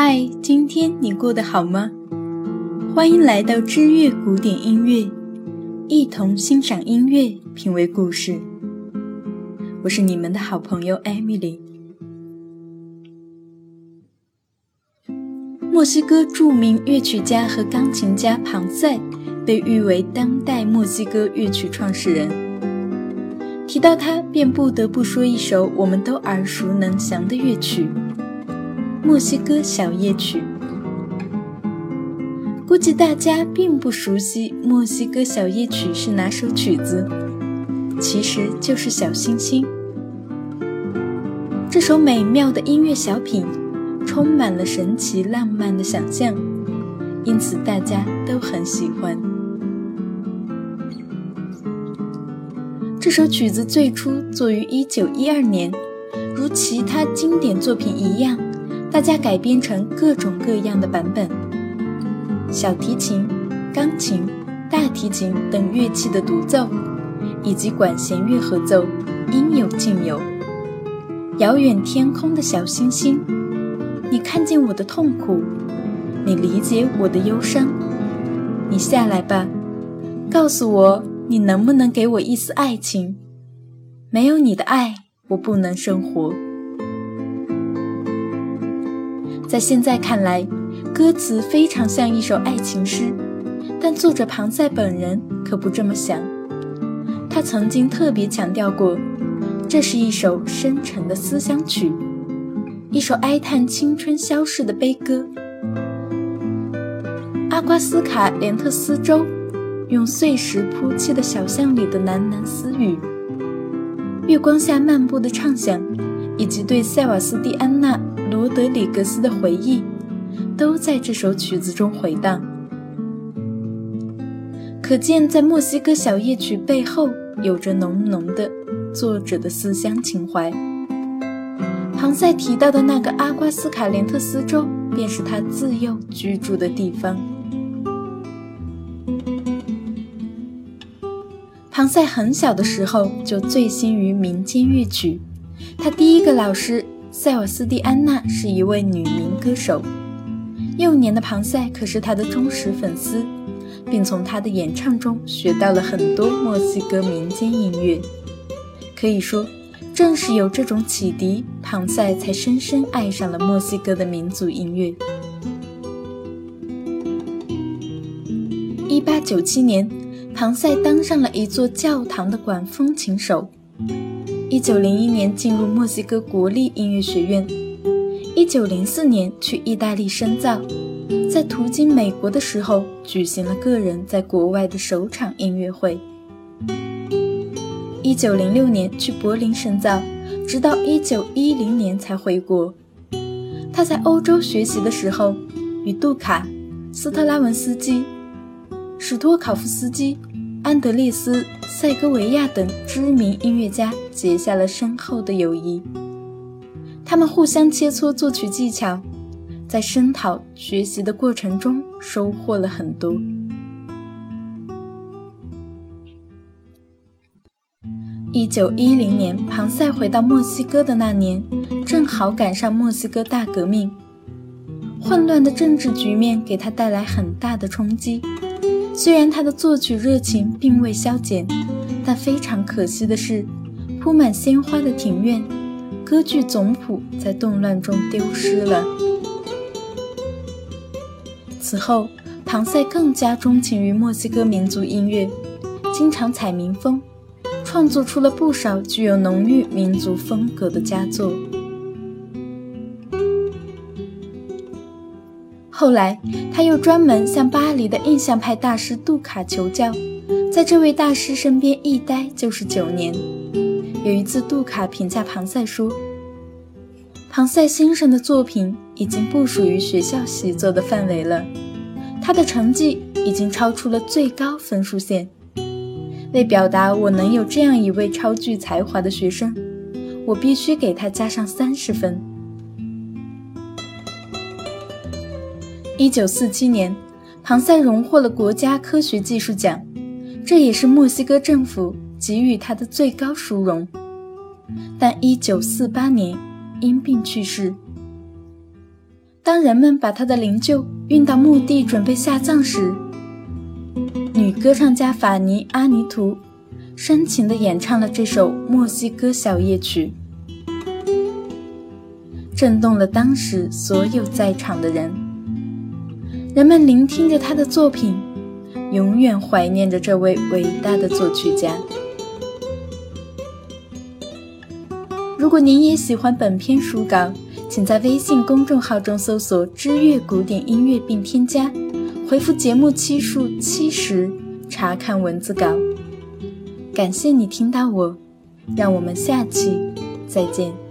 嗨，今天你过得好吗？欢迎来到知乐古典音乐，一同欣赏音乐，品味故事。我是你们的好朋友艾米丽。墨西哥著名乐曲家和钢琴家庞塞被誉为当代墨西哥乐曲创始人。提到他，便不得不说一首我们都耳熟能详的乐曲——墨西哥小夜曲。估计大家并不熟悉墨西哥小夜曲是哪首曲子，其实就是《小星星》这首美妙的音乐小品。充满了神奇浪漫的想象，因此大家都很喜欢。这首曲子最初作于1912年，如其他经典作品一样，大家改编成各种各样的版本。小提琴、钢琴、大提琴等乐器的独奏，以及管弦乐合奏，应有尽有。遥远天空的小星星。你看见我的痛苦，你理解我的忧伤，你下来吧，告诉我你能不能给我一丝爱情？没有你的爱，我不能生活。在现在看来，歌词非常像一首爱情诗，但作者庞塞本人可不这么想。他曾经特别强调过，这是一首深沉的思乡曲。一首哀叹青春消逝的悲歌。阿瓜斯卡连特斯州用碎石铺砌的小巷里的喃喃私语，月光下漫步的畅想，以及对塞瓦斯蒂安娜·罗德里格斯的回忆，都在这首曲子中回荡。可见，在墨西哥小夜曲背后，有着浓浓的作者的思乡情怀。庞塞提到的那个阿瓜斯卡连特斯州，便是他自幼居住的地方。庞塞很小的时候就醉心于民间乐曲，他第一个老师塞瓦斯蒂安娜是一位女民歌手。幼年的庞塞可是她的忠实粉丝，并从她的演唱中学到了很多墨西哥民间音乐。可以说。正是有这种启迪，庞塞才深深爱上了墨西哥的民族音乐。一八九七年，庞塞当上了一座教堂的管风琴手。一九零一年进入墨西哥国立音乐学院。一九零四年去意大利深造，在途经美国的时候，举行了个人在国外的首场音乐会。一九零六年去柏林深造，直到一九一零年才回国。他在欧洲学习的时候，与杜卡、斯特拉文斯基、史托考夫斯基、安德烈斯·塞戈维亚等知名音乐家结下了深厚的友谊。他们互相切磋作曲技巧，在声讨学习的过程中收获了很多。一九一零年，庞塞回到墨西哥的那年，正好赶上墨西哥大革命，混乱的政治局面给他带来很大的冲击。虽然他的作曲热情并未消减，但非常可惜的是，铺满鲜花的庭院，歌剧总谱在动乱中丢失了。此后，庞塞更加钟情于墨西哥民族音乐，经常采民风。创作出了不少具有浓郁民族风格的佳作。后来，他又专门向巴黎的印象派大师杜卡求教，在这位大师身边一待就是九年。有一次，杜卡评价庞塞说：“庞塞先生的作品已经不属于学校习作的范围了，他的成绩已经超出了最高分数线。”为表达我能有这样一位超具才华的学生，我必须给他加上三十分。一九四七年，庞塞荣获了国家科学技术奖，这也是墨西哥政府给予他的最高殊荣。但一九四八年因病去世。当人们把他的灵柩运到墓地准备下葬时，女歌唱家法尼阿尼图深情地演唱了这首墨西哥小夜曲，震动了当时所有在场的人。人们聆听着他的作品，永远怀念着这位伟大的作曲家。如果您也喜欢本篇书稿，请在微信公众号中搜索“知乐古典音乐”并添加，回复节目期数七十查看文字稿。感谢你听到我，让我们下期再见。